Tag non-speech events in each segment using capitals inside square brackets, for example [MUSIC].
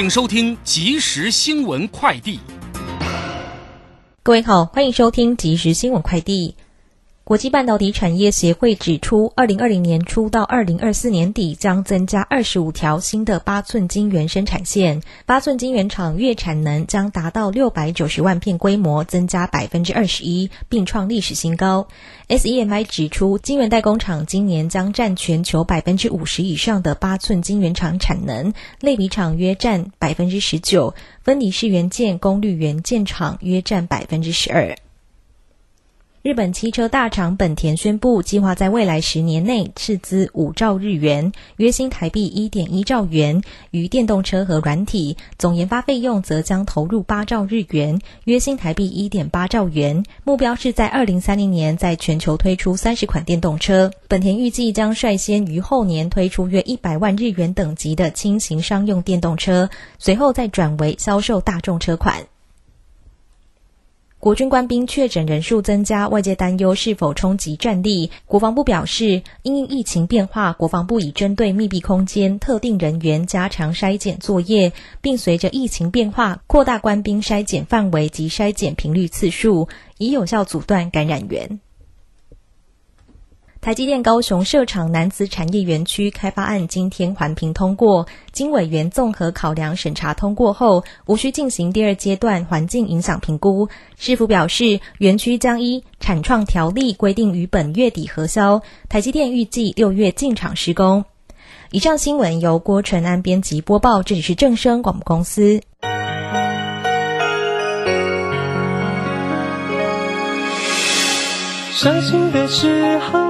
请收听即时新闻快递。各位好，欢迎收听即时新闻快递。国际半导体产业协会指出，二零二零年初到二零二四年底将增加二十五条新的八寸晶圆生产线，八寸晶圆厂月产能将达到六百九十万片规模，增加百分之二十一，并创历史新高。SEMI 指出，晶圆代工厂今年将占全球百分之五十以上的八寸晶圆厂产能，类比厂约占百分之十九，分离式元件、功率元件厂约占百分之十二。日本汽车大厂本田宣布，计划在未来十年内斥资五兆日元（约新台币一点一兆元）于电动车和软体，总研发费用则将投入八兆日元（约新台币一点八兆元）。目标是在二零三零年在全球推出三十款电动车。本田预计将率先于后年推出约一百万日元等级的轻型商用电动车，随后再转为销售大众车款。国军官兵确诊人数增加，外界担忧是否冲击战力。国防部表示，因疫情变化，国防部已针对密闭空间、特定人员加强筛检作业，并随着疫情变化扩大官兵筛检范围及筛检频率次数，以有效阻断感染源。台积电高雄设厂南子产业园区开发案今天环评通过，经委员综合考量审查通过后，无需进行第二阶段环境影响评估。市府表示，园区将依产创条例规定于本月底核销，台积电预计六月进场施工。以上新闻由郭纯安编辑播报，这里是正声广播公司。伤心的时候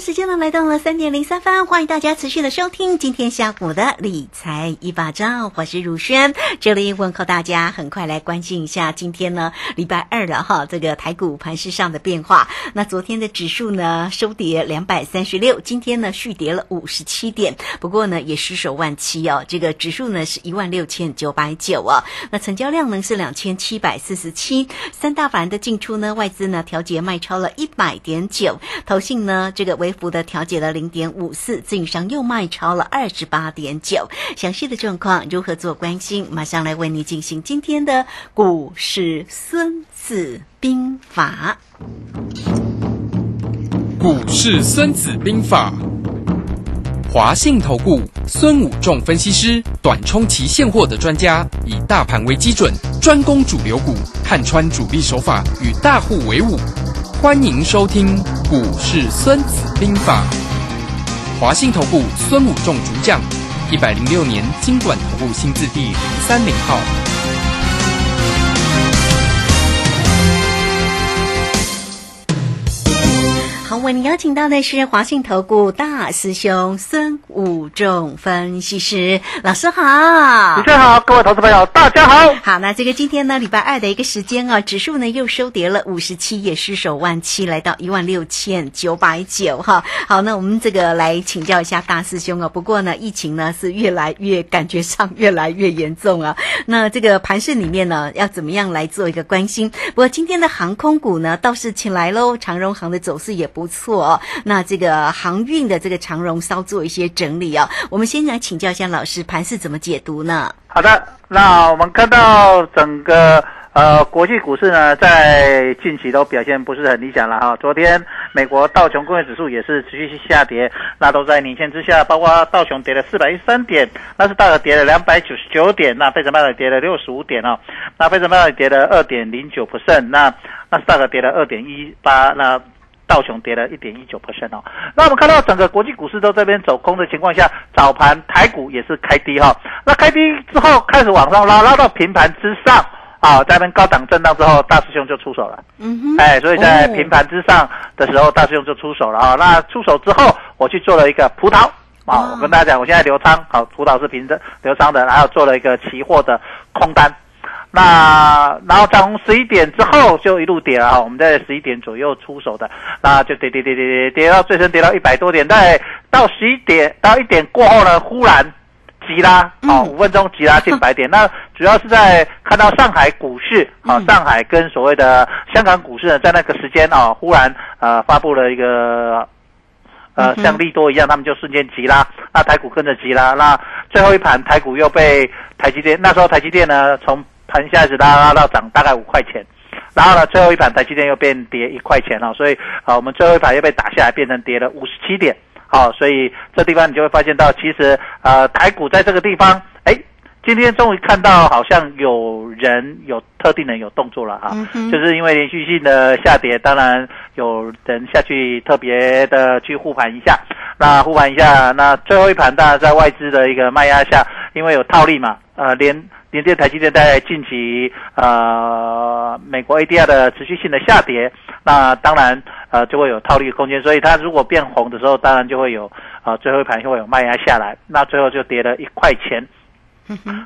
时间呢来到了三点零三分，欢迎大家持续的收听今天下午的理财一把照，我是如轩，这里问候大家，很快来关心一下今天呢礼拜二了哈，这个台股盘市上的变化。那昨天的指数呢收跌两百三十六，今天呢续跌了五十七点，不过呢也失守万七哦，这个指数呢是一万六千九百九哦，那成交量呢是两千七百四十七，三大法人的进出呢，外资呢调节卖超了一百点九，投信呢这个为。微幅的调节了零点五四，自营商又卖超了二十八点九。详细的状况如何做关心？马上来为你进行今天的股市孙子兵法。股市孙子兵法，华信投顾孙武仲分析师，短冲期现货的专家，以大盘为基准，专攻主流股，看穿主力手法，与大户为伍。欢迎收听《股市孙子兵法》，华信投顾孙武仲主讲，一百零六年经管投顾新字第零三零号。好，为您邀请到的是华信投顾大师兄孙武仲分析师老师好，主持人好，各位投资朋友大家好。好，那这个今天呢，礼拜二的一个时间啊，指数呢又收跌了五十七，也失守万七，来到一万六千九百九哈。好，那我们这个来请教一下大师兄啊。不过呢，疫情呢是越来越感觉上越来越严重啊。那这个盘市里面呢，要怎么样来做一个关心？不过今天的航空股呢倒是起来喽，长荣航的走势也不。不错。那这个航运的这个长荣稍做一些整理哦。我们先来请教一下老师，盘是怎么解读呢？好的，那我们看到整个呃国际股市呢，在近期都表现不是很理想了哈。昨天美国道琼工业指数也是持续下跌，那都在领先之下，包括道琼跌了四百一十三点，纳斯达克跌了两百九十九点，那非常半导跌了六十五点哦，那非常半导跌了二点零九 percent，那纳斯达克跌了二点一八，那道琼跌了一点一九 percent 哦。那我们看到整个国际股市都这边走空的情况下，早盘台股也是开低哈。那开低之后开始往上拉，拉到平盘之上啊，在那边高档震荡之后，大师兄就出手了。嗯哼，哎，所以在哦平盘之上的时候，大师兄就出手了啊。那出手之后，我去做了一个葡萄啊，哦我跟大家讲，我现在留仓，好，葡萄是平的留仓的，然后做了一个期货的空单。那然后从十一点之后就一路跌了哈，我们在十一点左右出手的，那就跌跌跌跌跌跌到最深跌到一百多点，在到十一点到一点过后呢，忽然急拉，哦，嗯五分钟急拉近百点。那主要是在看到上海股市啊、嗯上海跟所谓的香港股市呢，在那个时间啊、忽然呃发布了一个。呃像利多一样，他们就瞬间急拉，那台股跟着急拉，那最后一盘台股又被台积电，那时候台积电呢从盘下一直拉拉到涨大概五块钱，然后呢最后一盘台积电又变跌一块钱了，所以啊、呃我们最后一盘又被打下来，变成跌了五十七点。好、所以这地方你就会发现到，其实呃台股在这个地方，哎，今天终于看到好像有人有特定人有动作了啊、嗯就是因为连续性的下跌，当然有人下去特别的去护盘一下，那护盘一下，那最后一盘当然在外资的一个卖压下，因为有套利嘛，呃，连连电、台积电在近期呃美国 ADR 的持续性的下跌，那当然呃就会有套利空间，所以它如果变红的时候，当然就会有呃最后一盘就会有卖压下来，那最后就跌了一块钱。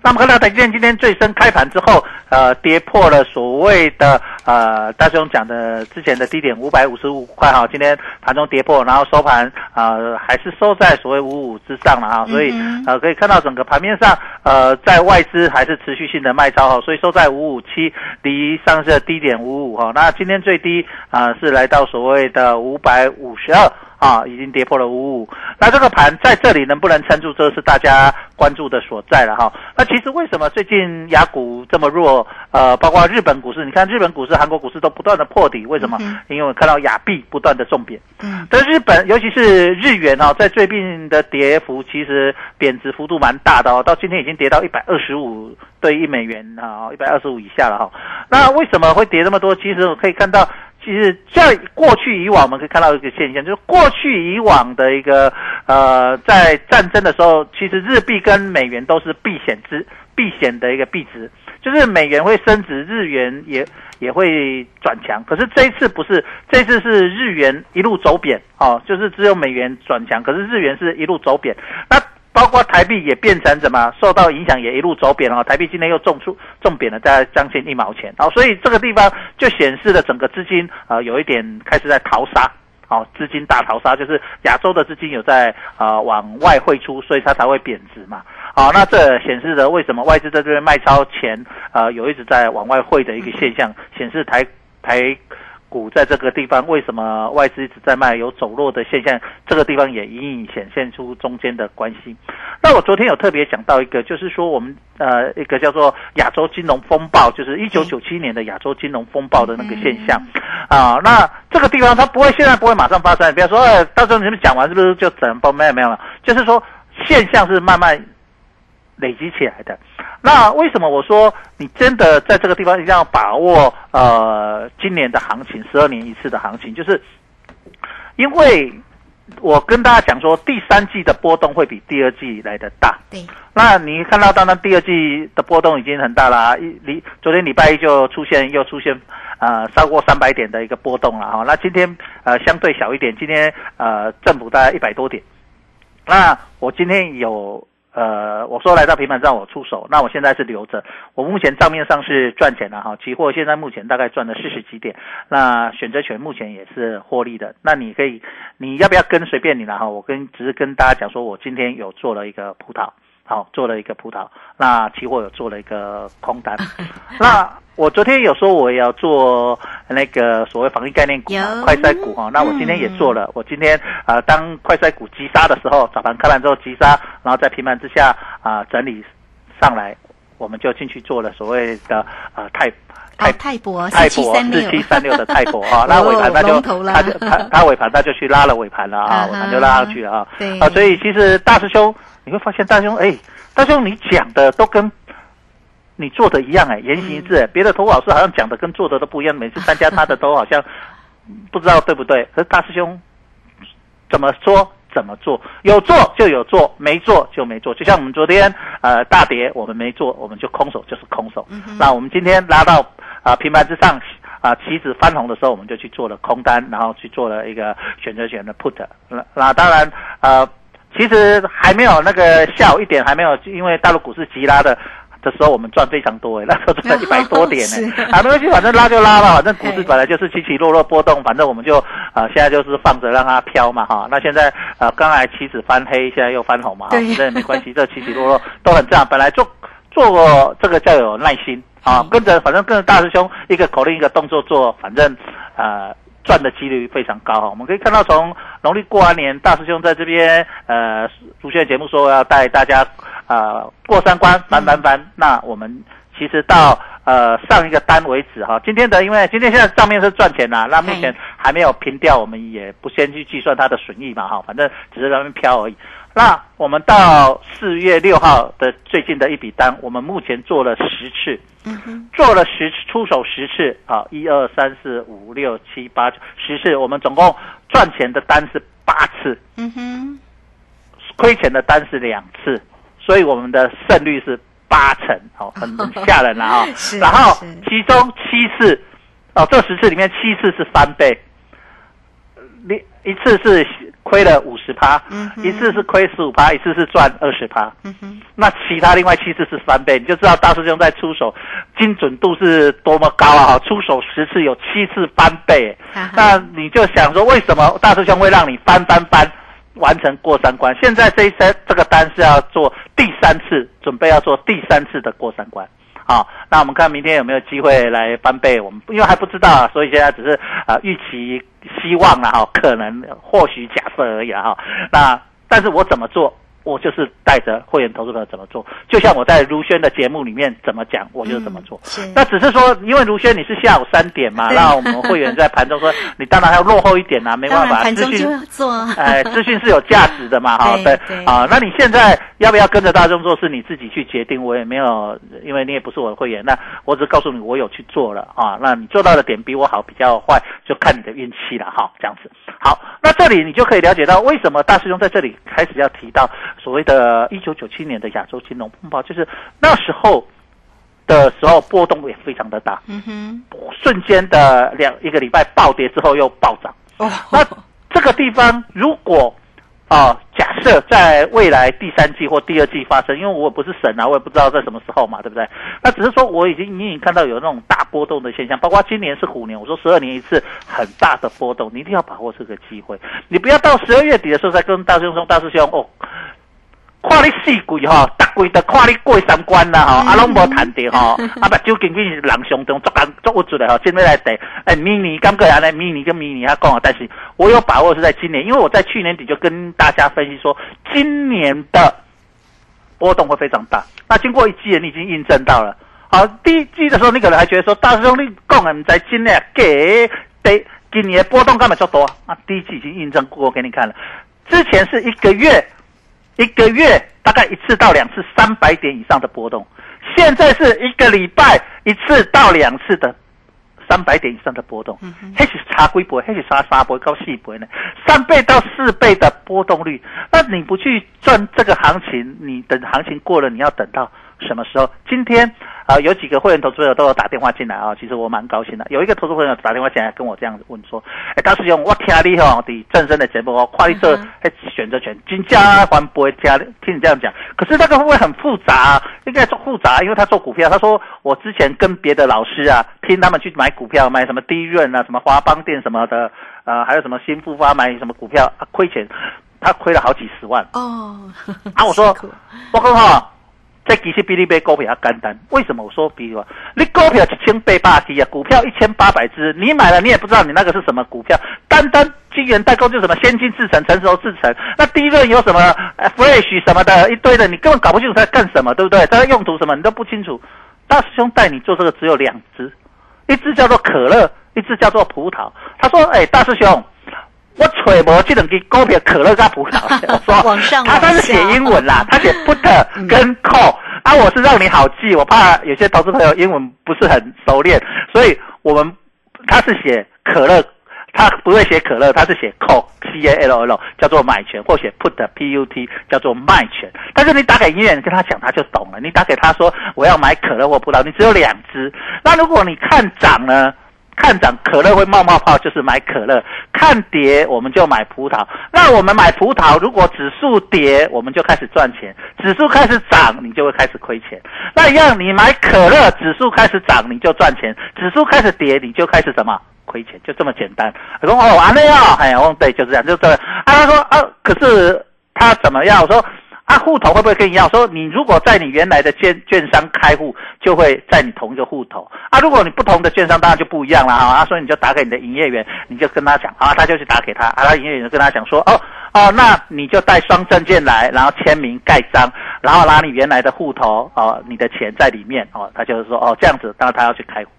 那么看到台积电今天最深开盘之后，呃，跌破了所谓的呃大兄讲的之前的低点五百五十五块哈，今天盘中跌破，然后收盘呃还是收在所谓五五之上了哈，所以嗯呃可以看到整个盘面上呃在外资还是持续性的卖超哈，所以收在五五七，离上次的低点五五哈，那今天最低啊、是来到所谓的五百五十二。啊，已经跌破了五五。那这个盘在这里能不能撑住，这是大家关注的所在了哈。那其实为什么最近雅股这么弱？呃，包括日本股市，你看日本股市、韩国股市都不断的破底，为什么？嗯因为我看到亚币不断的重贬。嗯但日本，尤其是日元哦，在最近的跌幅其实贬值幅度蛮大的哦，到今天已经跌到一百二十五对一美元啊，一百二十五以下了哈、那为什么会跌这么多？其实我可以看到，其实在过去以往，我们可以看到一个现象，就是过去以往的一个呃，在战争的时候，其实日币跟美元都是避险之避险的一个币值，就是美元会升值，日元也也会转强。可是这一次不是，[LAUGHS] 这次是日元一路走贬哦，就是只有美元转强，可是日元是一路走贬。那包括台币也变成怎么受到影响，也一路走贬了。台币今天又重出重贬了，在将近一毛钱。哦，所以这个地方就显示了整个资金呃有一点开始在淘沙。好、资金大逃杀就是亚洲的资金有在呃往外汇出，所以它才会贬值嘛。好、那这显示了为什么外资在这边卖超前，呃，有一直在往外汇的一个现象，显示台台股在这个地方为什么外资一直在卖，有走弱的现象，这个地方也隐隐显现出中间的关系。那我昨天有特别讲到一个，就是说我们呃一个叫做亚洲金融风暴，就是一九九七年的亚洲金融风暴的那个现象啊、那这个地方它不会现在不会马上发生，比方说，呃，到时候你们讲完是不是就整风？没有没有，没有就是说现象是慢慢累积起来的。那为什么我说你真的在这个地方一定要把握呃今年的行情，十二年一次的行情，就是因为我跟大家讲说，第三季的波动会比第二季来的大。对，那你看到，当然第二季的波动已经很大啦，一礼昨天礼拜一就出现又出现呃超过三百点的一个波动了哈。那今天呃相对小一点，今天呃振幅大概一百多点。那我今天有呃我说来到平板上我出手，那我现在是留着，我目前账面上是赚钱的哈，期货现在目前大概赚了四十几点，那选择权目前也是获利的。那你可以你要不要跟随便你了哈，我跟只是跟大家讲说我今天有做了一个葡萄。好做了一个葡萄，那期货有做了一个空单。[LAUGHS] 那我昨天有说我也要做那个所谓防疫概念股快筛股哈，那我今天也做了。我今天啊、呃当快筛股急杀的时候，早盘开盘之后急杀，然后在平盘之下啊、整理上来，我们就进去做了所谓的呃泰泰哦泰博泰博四七三六。的泰博 [LAUGHS] 啊，拉尾盘他就龙头啦。它就他他尾盘他就去拉了尾盘了啊，尾盘就拉上去了啊对。啊，所以其实大师兄你会发现大师兄哎，大师兄你讲的都跟你做的一样哎，言行一致哎，别的投顾老师好像讲的跟做的都不一样，每次参加他的都好像 [LAUGHS] 不知道对不对，可是大师兄怎么说怎么做，有做就有做，没做就没做。就像我们昨天呃大跌，我们没做，我们就空手就是空手。那我们今天拉到啊、平盘之上啊棋子翻红的时候，我们就去做了空单，然后去做了一个选择权的 put。那那当然呃，其实还没有那个下午一点还没有，因为大陆股市急拉的。的时候我们赚非常多诶，那时候赚一百多 [LAUGHS] 点呢是，啊，没关系，反正拉就拉了，反正股市本来就是起起落落波动，反正我们就啊、现在就是放着让它飘嘛哈。那现在呃刚才棋子翻黑，现在又翻红嘛，哈对这也没关系，这起起落落都很正常。本来做做这个叫有耐心啊嗯，跟着反正跟着大师兄一个口令一个动作做，反正呃赚的几率非常高哈。我们可以看到从农历过完年，大师兄在这边呃，主线节目说要带大家呃过三关翻翻翻，那我们其实到呃上一个单为止哈。今天的因为今天现在账面是赚钱啦，那目前还没有平掉，我们也不先去计算它的损益嘛哈，反正只是在那边飘而已。那我们到四月六号的最近的一笔单，我们目前做了十次，做了十次出手十次啊，一二三四五六七八九十次，我们总共赚钱的单是八次，嗯哼，亏钱的单是两次，所以我们的胜率是八成，哦，很很吓人了啊、[LAUGHS] 是然后其中七次，哦，这十次里面七次是翻倍，你一次是亏了五十趴嗯，一次是亏十五趴，一次是赚二十趴。嗯哼，那其他另外七次是翻倍，你就知道大师兄在出手精准度是多么高啊！哈，出手十次有七次翻倍，那你就想说，为什么大师兄会让你翻翻翻，完成过三关？现在这一单这个单是要做第三次，准备要做第三次的过三关。好，那我们看明天有没有机会来翻倍？我们因为还不知道，所以现在只是啊、预期希望了哈，可能或许假设而已啦哈。那但是我怎么做？我就是带着会员投资者怎么做，就像我在如轩的节目里面怎么讲，我就怎么做。嗯那只是说，因为如轩你是下午三点嘛，那我们会员在盘中说，你当然要落后一点啦、[LAUGHS] 没办法，资讯就要做，哎，资讯是有价值的嘛，哈，[LAUGHS] 对啊，那你现在要不要跟着大众做，是你自己去决定，我也没有，因为你也不是我的会员，那我只告诉你我有去做了啊，那你做到的点比我好，比较坏，就看你的运气了哈，这样子。好，那这里你就可以了解到为什么大师兄在这里开始要提到所谓的一九九七年的亚洲金融风暴，就是那时候的时候波动也非常的大，嗯哼，瞬间的两一个礼拜暴跌之后又暴涨。哦，那这个地方如果啊、假设在未来第三季或第二季发生，因为我也不是神啊，我也不知道在什么时候嘛，对不对？那只是说我已经隐隐看到有那种大波动的现象，包括今年是虎年，我说十二年一次很大的波动，你一定要把握这个机会，你不要到十二月底的时候再跟大师兄说，大师兄哦。看你四季吼，逐季都看你过三关啦吼，啊拢无谈着吼，[LAUGHS] 啊目睭紧紧是人上中，足干足有出来吼，今天来第，哎，明年感觉安尼，明年跟明年他讲啊，但是我有把握是在今年，因为我在去年底就跟大家分析说，今年的波动会非常大。那经过一季，你已经印证到了。好，第一季的时候，你可能还觉得说，大师兄你讲的唔知真的给得今年的波动干嘛做多啊？第一季已经印证过给你看了，之前是一个月。一个月大概一次到两次三百点以上的波动，现在是一个礼拜一次到两次的三百点以上的波动，那是差几倍？那是差三倍到四倍呢？三倍到四倍的波动率，那你不去赚这个行情，你等行情过了，你要等到什么时候？今天啊、有几个会员投资者都有打电话进来啊，其实我蛮高兴的。有一个投资朋友打电话进来跟我这样子问说：“哎，大师兄，我听你吼的正身的节目，我看你这哎选择权金价还不会加听你这样讲，可是那个会不会很复杂、应该做复杂，因为他做股票，他说我之前跟别的老师啊，听他们去买股票，买什么低润啊，什么华邦电什么的，呃，还有什么新复发买什么股票啊，亏钱。他亏了好几十万。哦，啊，我说我讲哈，[LAUGHS] 这其实比你买股票要简单。为什么我说比如说你股票一千八百只啊，股票一千八百只，你买了你也不知道你那个是什么股票，单单晶圆代工就什么先进制程、成熟制程，那第一轮有什么 Flash 什么的一堆的，你根本搞不清楚它在干什么，对不对？它的用途什么你都不清楚。大师兄带你做这个只有两只，一只叫做可乐，一只叫做葡萄。他说：“哎，大师兄。”我揣摩这两支股票可乐加葡萄，我说往上他他是写英文啦，他写 put [LAUGHS] 跟 call 啊，我是让你好记，我怕有些投资朋友英文不是很熟练，所以我们他是写可乐，他不会写可乐，他是写 call c a l l 叫做买权，或写 put p u t 叫做卖权。但是你打给营业员跟他讲，他就懂了。你打给他说我要买可乐或葡萄，你只有两只，那如果你看涨呢？看涨可乐会冒冒泡，就是买可乐；看跌我们就买葡萄。那我们买葡萄，如果指数跌，我们就开始赚钱；指数开始涨，你就会开始亏钱。那一样，你买可乐，指数开始涨你就赚钱，指数开始跌你就开始什么亏钱，就这么简单。我说哦，完了呀，哎呀，对，就是这样，就这样。啊，他说啊，可是他怎么样？我说。啊，户头会不会跟你一样？说你如果在你原来的券券商开户，就会在你同一个户头啊。如果你不同的券商，当然就不一样了啊。所以你就打给你的营业员，你就跟他讲啊，他就去打给他啊。他营业员就跟他讲说，哦哦，那你就带双证件来，然后签名盖章，然后拿你原来的户头哦，你的钱在里面哦。他就是说哦这样子，当然他要去开户。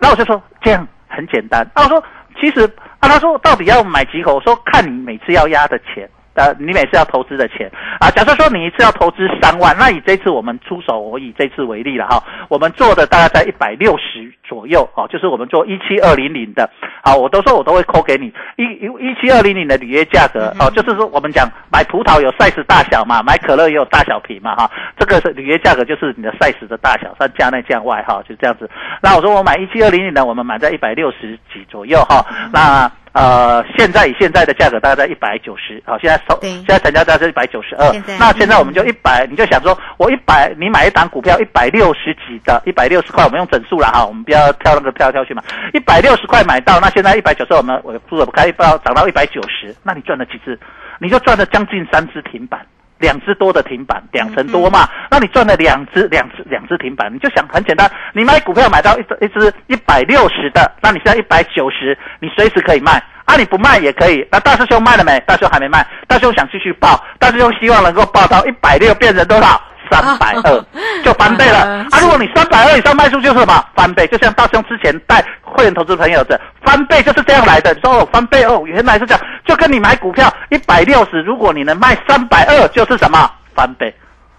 那我就说这样很简单。那我说其实啊，他说到底要买几口？我说看你每次要压的钱。呃，你每次要投资的钱。啊，假设说你一次要投资三万，那以这次我们出手，我以这次为例了哈，我们做的大概在一百六十左右哦，就是我们做一七二零零的，好，我都说我都会扣给你。一一一七二零零的履约价格哦，就是说我们讲买葡萄有 size 大小嘛，买可乐也有大小瓶嘛哈，这个是履约价格就是你的 size 的大小，算价内价外哈，就这样子。那我说我买一七二零零的，我们买在一百六十几左右哈，那。呃，现在以现在的价格大概在一百九十，好，现在收，现在成交价是一百九十二。那现在我们就一百，你就想说，我一百，你买一档股票一百六十几的，一百六十块，我们用整数了哈，我们不要跳那个跳来跳去嘛。一百六十块买到，那现在一百九十二，我们我不不开，到涨到一百九十，那你赚了几次？你就赚了将近三只停板。两只多的停板，两成多嘛？那你赚了两只，两只两只停板，你就想很简单，你买股票买到一一只一百六十的，那你现在一百九十，你随时可以卖啊！你不卖也可以。那大师兄卖了没？大师兄还没卖，大师兄想继续报，大师兄希望能够报到一百六，变成多少？三百二，就翻倍了啊！如果你三百二以上卖出，就是什么翻倍？就像大兄之前带会员投资朋友的翻倍就是这样来的。你说翻倍哦，原来是这样，就跟你买股票一百六十，如果你能卖三百二，就是什么翻倍？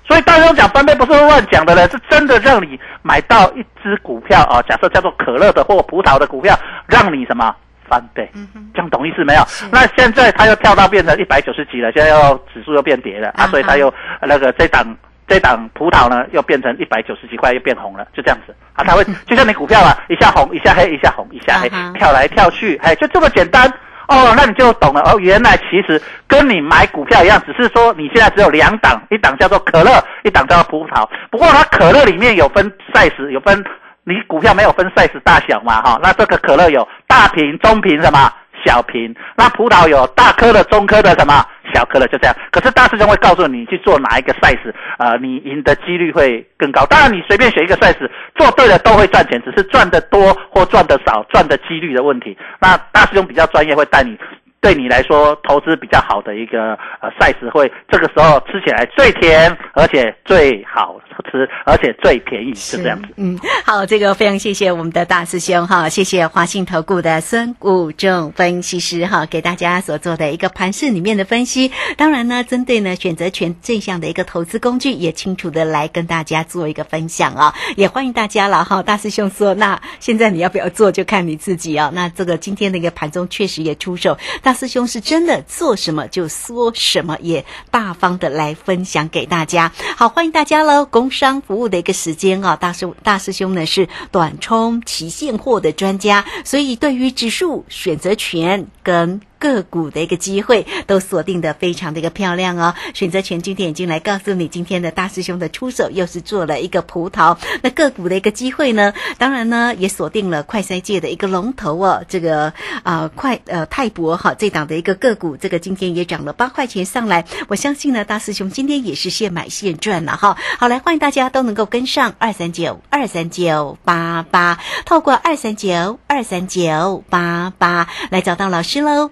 所以大兄讲翻倍不是乱讲的了，是真的让你买到一只股票啊！假设叫做可乐的或葡萄的股票，让你什么翻倍？这样懂意思没有？那现在它又跳到变成一百九十几了，现在又指数又变跌了啊！所以它又那个这档。这档葡萄呢，又变成一百九十几块，又变红了，就这样子。啊，它会 [LAUGHS] 就像你股票啊，一下红，一下黑，一下红，一下黑，跳来跳去，哎，就这么简单。哦，那你就懂了。哦，原来其实跟你买股票一样，只是说你现在只有两档，一档叫做可乐，一档叫做葡萄，不过它可乐里面有分 size，有分你股票没有分 size 大小嘛，哈，那这个可乐有大瓶、中瓶什么小瓶，那葡萄有大颗的、中颗的什么。小颗的就这样，可是大师兄会告诉你去做哪一个 size，呃，你赢的几率会更高。当然，你随便选一个 size，做对了都会赚钱，只是赚的多或赚的少，赚的几率的问题。那大师兄比较专业，会带你。对你来说，投资比较好的一个呃赛事会，这个时候吃起来最甜，而且最好吃，而且最便宜，是这样子。嗯，好，这个非常谢谢我们的大师兄哈，谢谢华信投顾的孙武正分析师哈，给大家所做的一个盘市里面的分析。当然呢，针对呢选择权这项的一个投资工具，也清楚的来跟大家做一个分享啊，也欢迎大家了哈。大师兄说，那现在你要不要做，就看你自己啊。那这个今天的一个盘中确实也出手。大师兄是真的做什么就说什么，也大方的来分享给大家。好，欢迎大家喽！工商服务的一个时间啊，大师大师兄呢是短冲期现货的专家，所以对于指数选择权跟个股的一个机会，都锁定的非常的一个漂亮哦。选择权今天已经来告诉你，今天的大师兄的出手又是做了一个葡萄，那个股的一个机会呢，当然呢也锁定了快筛界的一个龙头哦，这个啊、快呃泰博哈这档的一个个股，这个今天也涨了八块钱上来，我相信呢大师兄今天也是现买现赚了哈。好，来欢迎大家都能够跟上二三九二三九八八，透过二三九二三九八八来找到老师喽，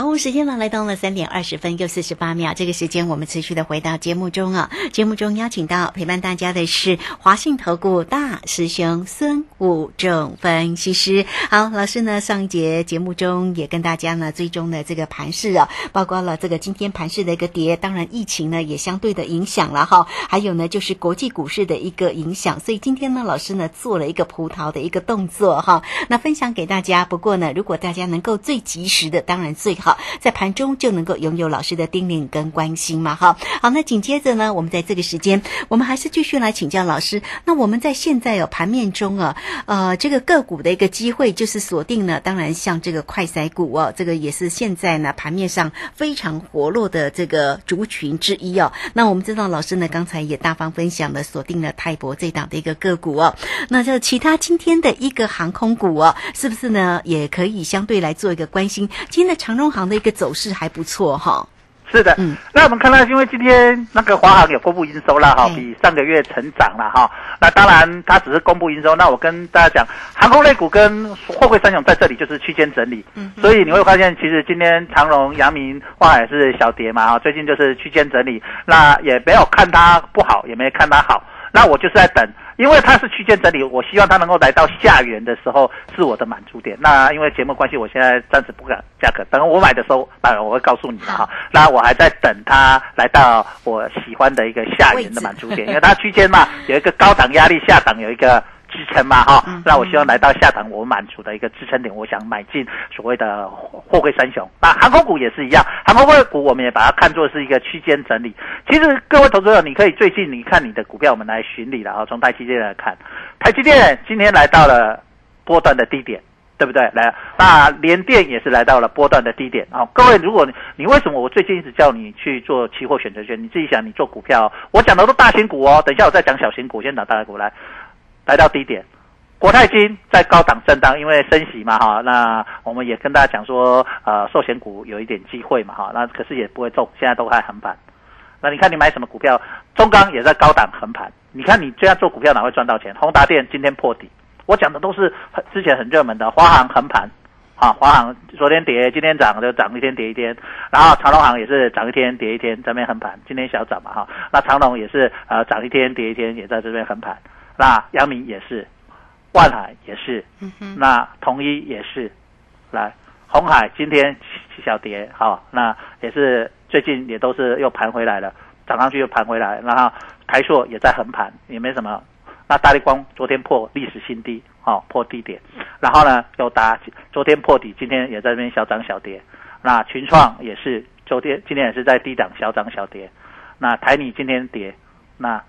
好，时间呢来到了三点二十分又四十八秒，这个时间我们持续的回到节目中啊。节目中邀请到陪伴大家的是华信投顾大师兄孙武仲分析师。好，老师呢上一节节目中也跟大家呢追踪了这个盘势啊，包括了这个今天盘势的一个跌，当然疫情呢也相对的影响了哈，还有呢就是国际股市的一个影响，所以今天呢老师呢做了一个葡萄的一个动作哈，那分享给大家。不过呢，如果大家能够最及时的，当然最好。在盘中就能够拥有老师的叮咛跟关心嘛，哈。好，那紧接着呢，我们在这个时间，我们还是继续来请教老师。那我们在现在有盘面中啊，呃，这个个股的一个机会就是锁定了，当然像这个快筛股哦，这个也是现在呢盘面上非常活络的这个族群之一哦。那我们知道老师呢刚才也大方分享了锁定了泰博这档的一个个股哦。那这其他今天的一个航空股哦，是不是呢也可以相对来做一个关心？今天的长荣航的一个走势还不错哈。是的，嗯那我们看到，因为今天那个华航也公布营收了哈，嗯比上个月成长了哈。那当然，它只是公布营收。那我跟大家讲，航空类股跟货柜三雄在这里就是区间整理，嗯所以你会发现，其实今天长荣、阳明、万海是小跌嘛哈，最近就是区间整理，那也没有看它不好，也没看它好。那我就是在等，因为它是区间整理，我希望它能够来到下缘的时候是我的满足点。那因为节目关系，我现在暂时不敢价格，等我买的时候，当然我会告诉你了哈。那我还在等它来到我喜欢的一个下缘的满足点，[LAUGHS] 因为它区间嘛有一个高档压力，下档有一个。支撑嘛，哈、那我希望来到下档我满足的一个支撑点，我想买进所谓的货柜三雄。那航空股也是一样，航空股我们也把它看作是一个区间整理。其实各位投资者，你可以最近你看你的股票，我们来巡理了啊。从台积电来看，台积电今天来到了波段的低点。对不对？来，那联电也是来到了波段的低点啊、各位，如果你你为什么我最近一直叫你去做期货选择权？你自己想，你做股票哦、我讲的都大型股哦。等一下我再讲小型股，先讲大型股来，来到低点。国泰金在高档震荡，因为升息嘛哈，那我们也跟大家讲说，呃，寿险股有一点机会嘛哈，那可是也不会中，现在都还横盘。那你看你买什么股票？中钢也在高档横盘，你看你这样做股票哪会赚到钱？宏达电今天破底，我讲的都是很之前很热门的，华航横盘，啊，华航昨天跌，今天涨就涨一天跌一天，然后长隆行也是涨一天跌一天，这边横盘，今天小涨嘛哈，那长隆也是呃涨一天跌一天，也在这边横盘，那阳明也是，万海也是，那统一也是，来红海今天小跌，好、那也是最近也都是又盘回来了，涨上去又盘回来，然后台硕也在横盘，也没什么。那大力光昨天破历史新低，哦，破低点，然后呢又打昨天破底，今天也在这边小涨小跌。那群创也是昨天今天也是在低档小涨小跌。那台泥今天跌，那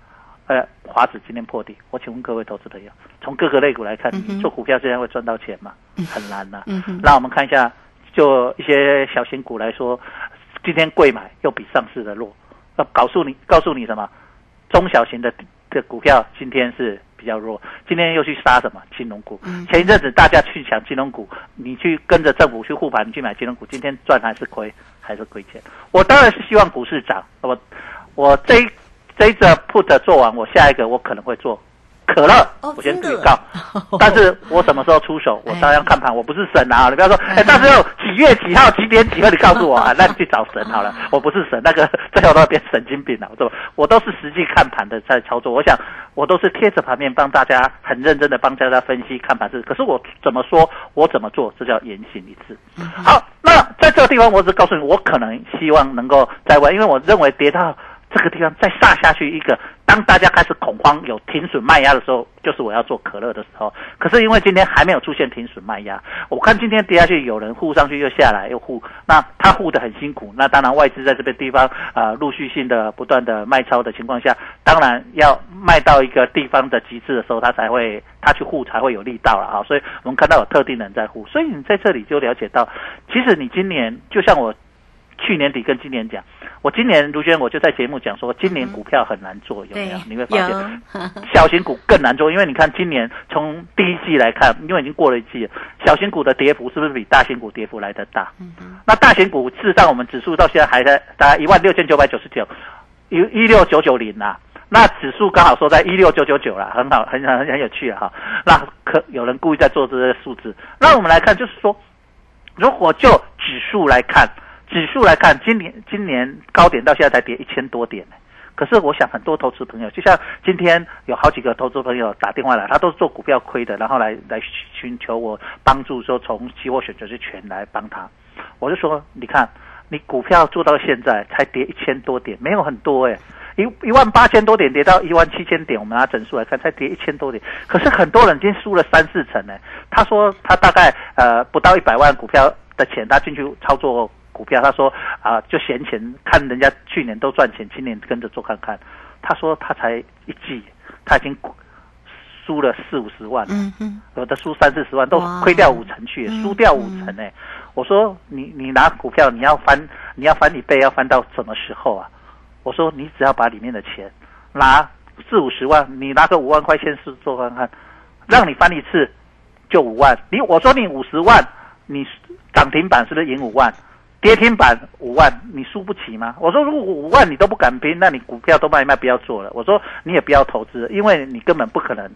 呃华子今天破底。我请问各位投资朋友，从各个类股来看，嗯做股票现在会赚到钱吗？很难呐、嗯那我们看一下，就一些小型股来说，今天贵买又比上市的弱，那告诉你告诉你什么？中小型的的股票今天是比较弱，今天又去杀什么金融股？前一阵子大家去抢金融股，你去跟着政府去护盘，你去买金融股，今天赚还是亏？还是亏钱？我当然是希望股市涨，我我这一这一则 put 做完，我下一个我可能会做可乐，哦我先预告。但是我什么时候出手，我照样看盘，我不是神啊！你不要说，哎，到时候几月几号几点几分，你告诉我 [LAUGHS] 啊，那你去找神好了。我不是神，那个最后都要变神经病了，我说我都是实际看盘的在操作。我想我都是贴着盘面帮大家很认真的帮大家分析看盘是，可是我怎么说，我怎么做，这叫言行一致。好，那在这个地方，我只告诉你，我可能希望能够再问，因为我认为跌到这个地方再杀下去一个，当大家开始恐慌有停损卖压的时候，就是我要做可乐的时候。可是因为今天还没有出现停损卖压，我看今天跌下去，有人护上去又下来又护，那他护得很辛苦。那当然外资在这边地方呃陆续性的不断的卖超的情况下，当然要卖到一个地方的极致的时候，他才会他去护才会有力道了啊。所以我们看到有特定人在护，所以你在这里就了解到，其实你今年就像我去年底跟今年讲，我今年卢轩我就在节目讲说，今年股票很难做，有没有？你会发现小 [LAUGHS] 型股更难做，因为你看今年从第一季来看，因为已经过了一季了，小型股的跌幅是不是比大型股跌幅来得大？那大型股事实上我们指数到现在还在大概一万六千九百九十九，一一六九九零呐。那指数刚好说在一六九九九啦，很好，很很很有趣啊哈。那可有人故意在做这些数字。那我们来看，就是说，如果就指数来看，指数来看，今年今年高点到现在才跌一千多点呢。可是我想很多投资朋友，就像今天有好几个投资朋友打电话来，他都是做股票亏的，然后来来寻求我帮助，说从期货选择权来帮他。我就说，你看你股票做到现在才跌一千多点，没有很多哎、一一万八千多点跌到一万七千点，我们拿整数来看，才跌一千多点。可是很多人已经输了三四成呢。他说他大概呃不到一百万股票的钱，他进去操作股票，他说啊、就闲钱，看人家去年都赚钱，今年跟着做看看。他说他才一季，他已经输了四五十万了。嗯嗯，有的输三四十万，都亏掉五成去，嗯输掉五成哎、我说你你拿股票你要翻你要翻一倍，要翻到什么时候啊？我说你只要把里面的钱拿四五十万，你拿个五万块钱是做看看，让你翻一次就五万。你我说你五十万，你涨停板是不是赢五万？跌停板五万，你输不起吗？我说如果五万你都不敢拼，那你股票都卖一卖，不要做了。我说你也不要投资，因为你根本不可能，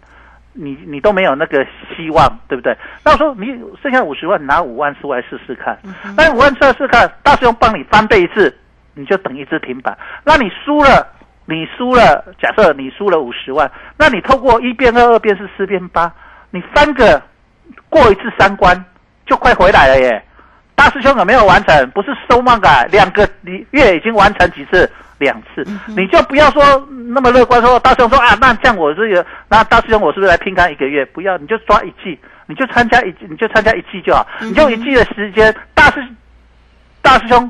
你你都没有那个希望，对不对？那我说你剩下五十万，拿五万出来试试看，那五万出来试试看，大师兄帮你翻倍一次，你就等一只停板。那你输了，你输了，假设你输了五十万，那你透过一变二，二变四，四变八，你翻个过一次三关，就快回来了耶。大师兄有没有完成？不是收漫改，两个你月已经完成几次？两次，你就不要说那么乐观说，大师兄说啊，那这样我这个，那大师兄我是不是来拼干一个月？不要，你就抓一季，你就参加一季，你就参加一季就好，你就一季的时间，大师大师兄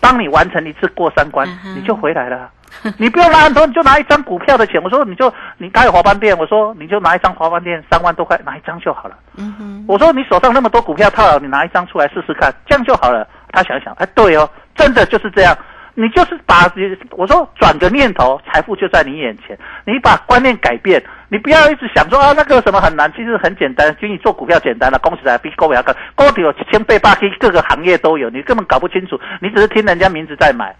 帮你完成一次过三关，你就回来了。[LAUGHS] 你不用拿很多，你就拿一张股票的钱。我说你就你刚有华邦店，我说你就拿一张华邦店三万多块，拿一张就好了。嗯哼，我说你手上那么多股票套牢，你拿一张出来试试看，这样就好了。他想一想，哎，对哦，真的就是这样。你就是把我说转个念头，财富就在你眼前。你把观念改变，你不要一直想说啊那个什么很难，其实很简单。就你做股票简单了，恭喜来比股票高，高底有千倍八 K，各个行业都有，你根本搞不清楚，你只是听人家名字在买。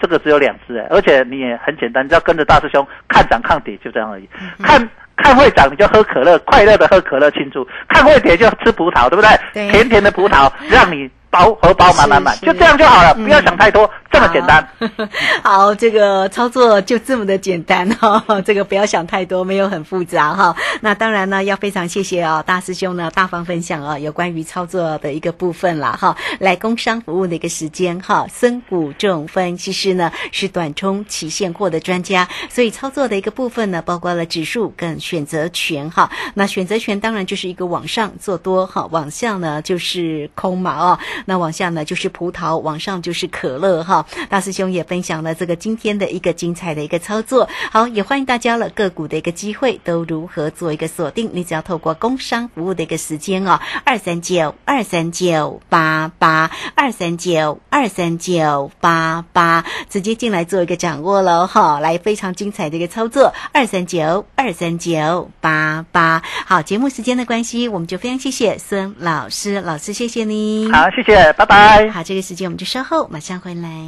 这个只有两只哎，而且你也很简单，你只要跟着大师兄看涨看跌，就这样而已。看看会涨你就喝可乐，快乐的喝可乐庆祝；看会跌就吃葡萄，对不对？对甜甜的葡萄让你包荷包满满满，就这样就好了，嗯不要想太多，这么简单。[LAUGHS] 好，这个操作就这么的简单哈、哦，这个不要想太多，没有很复杂哈、那当然呢，要非常谢谢哦，大师兄呢大方分享哦，有关于操作的一个部分啦哈、来工商服务的一个时间哈、孙谷重分其实呢是短冲期现货的专家，所以操作的一个部分呢，包括了指数跟选择权哈、那选择权当然就是一个往上做多哈、往下呢就是空嘛哦，那往下呢就是葡萄，往上就是可乐哈、大师兄也分享了这个今天的一个精彩的一个操作，好，也欢迎大家了个股的一个机会都如何做一个锁定，你只要透过工商服务的一个时间哦，二三九二三九八八二三九二三九八八，直接进来做一个掌握了哈，来非常精彩的一个操作，二三九二三九八八。好，节目时间的关系，我们就非常谢谢孙老师，老师谢谢您。好，谢谢，拜拜。好，这个时间我们就稍后马上回来。